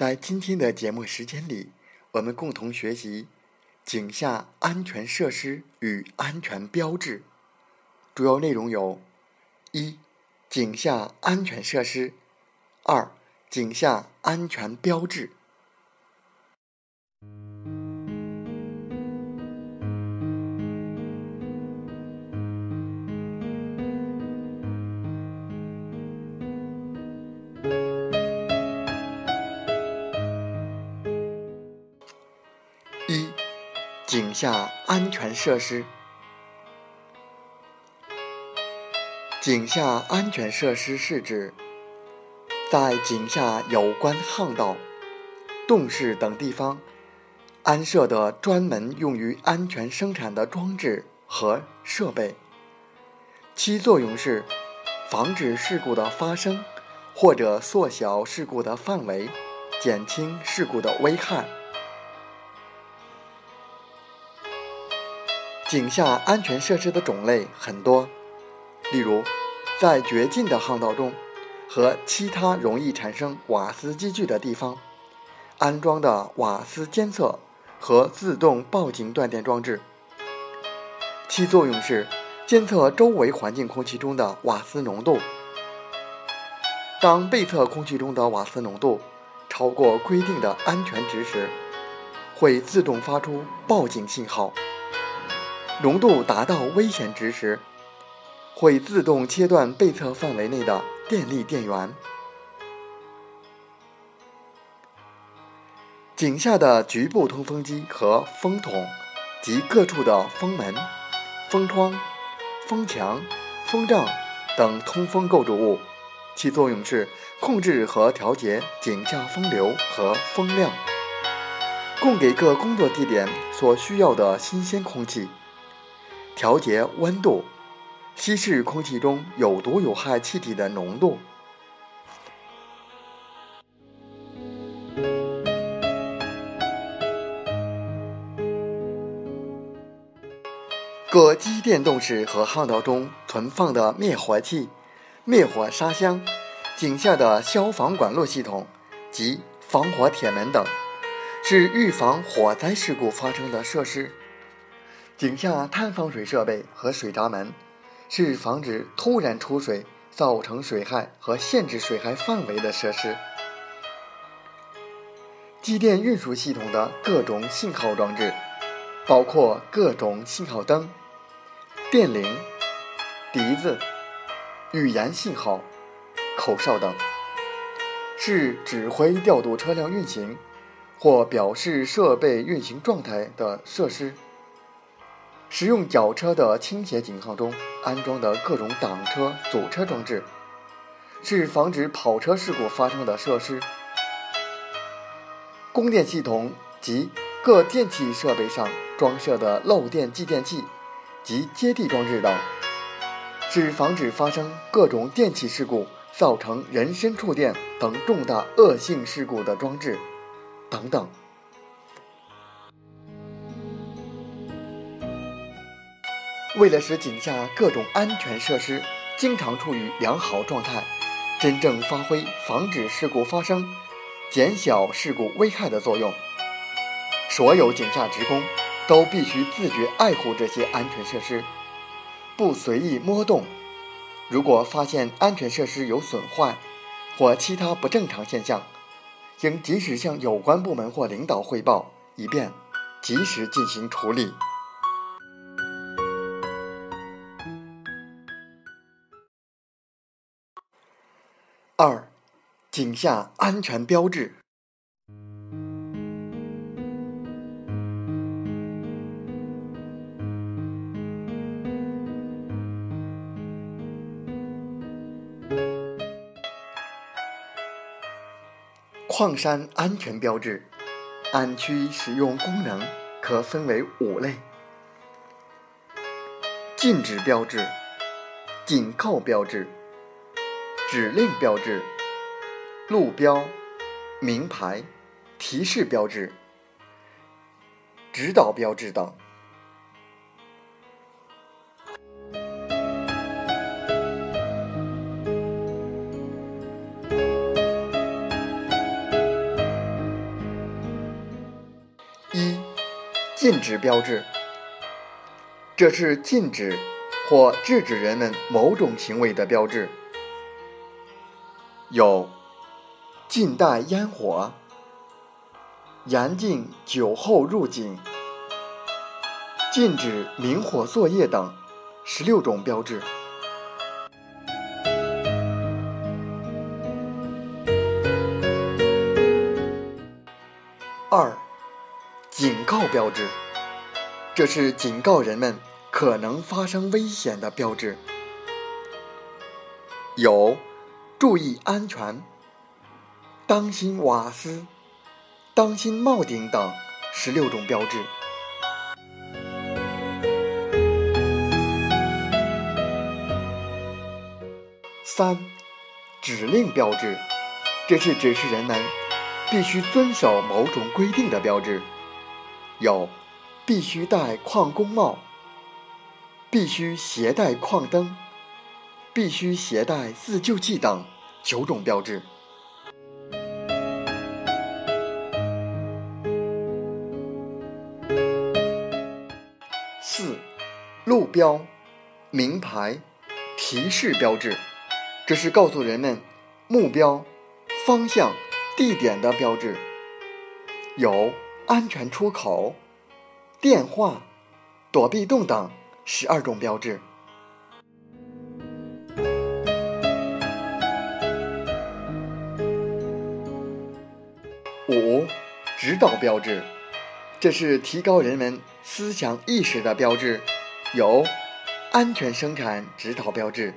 在今天的节目时间里，我们共同学习井下安全设施与安全标志。主要内容有：一、井下安全设施；二、井下安全标志。井下安全设施。井下安全设施是指在井下有关巷道、洞室等地方安设的专门用于安全生产的装置和设备，其作用是防止事故的发生，或者缩小事故的范围，减轻事故的危害。井下安全设施的种类很多，例如，在绝境的巷道中和其他容易产生瓦斯积聚的地方，安装的瓦斯监测和自动报警断电装置，其作用是监测周围环境空气中的瓦斯浓度。当被测空气中的瓦斯浓度超过规定的安全值时，会自动发出报警信号。浓度达到危险值时，会自动切断被测范围内的电力电源。井下的局部通风机和风筒及各处的风门、风窗、风墙、风障等通风构筑物，其作用是控制和调节井下风流和风量，供给各工作地点所需要的新鲜空气。调节温度，稀释空气中有毒有害气体的浓度。各机电动室和巷道中存放的灭火器、灭火沙箱、井下的消防管路系统及防火铁门等，是预防火灾事故发生的设施。井下探防水设备和水闸门，是防止突然出水造成水害和限制水害范围的设施。机电运输系统的各种信号装置，包括各种信号灯、电铃、笛子、语言信号、口哨等，是指挥调度车辆运行或表示设备运行状态的设施。使用绞车的倾斜井巷中安装的各种挡车、阻车装置，是防止跑车事故发生的设施。供电系统及各电气设备上装设的漏电继电器及接地装置等，是防止发生各种电气事故造成人身触电等重大恶性事故的装置，等等。为了使井下各种安全设施经常处于良好状态，真正发挥防止事故发生、减小事故危害的作用，所有井下职工都必须自觉爱护这些安全设施，不随意摸动。如果发现安全设施有损坏或其他不正常现象，应及时向有关部门或领导汇报，以便及时进行处理。井下安全标志。矿山安全标志，安区使用功能可分为五类：禁止标志、警告标志、指令标志、路标、名牌、提示标志、指导标志等。一禁止标志，这是禁止或制止人们某种行为的标志，有禁带烟火、严禁酒后入井、禁止明火作业等。十六种标志。二。警告标志，这是警告人们可能发生危险的标志，有注意安全、当心瓦斯、当心帽顶等十六种标志。三、指令标志，这是指示人们必须遵守某种规定的标志。有，必须戴矿工帽，必须携带矿灯，必须携带自救器等九种标志。四，路标、名牌、提示标志，这是告诉人们目标、方向、地点的标志。有。安全出口、电话、躲避洞等十二种标志。五、指导标志，这是提高人们思想意识的标志，有安全生产指导标志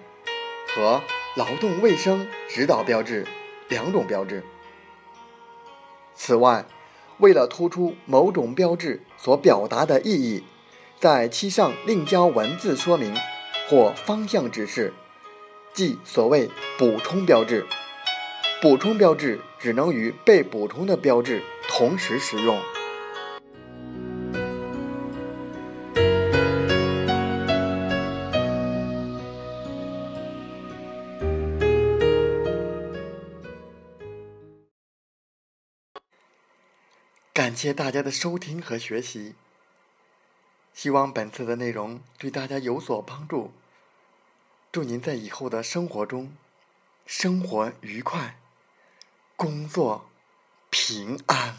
和劳动卫生指导标志两种标志。此外，为了突出某种标志所表达的意义，在其上另加文字说明或方向指示，即所谓补充标志。补充标志只能与被补充的标志同时使用。感谢大家的收听和学习，希望本次的内容对大家有所帮助。祝您在以后的生活中，生活愉快，工作平安。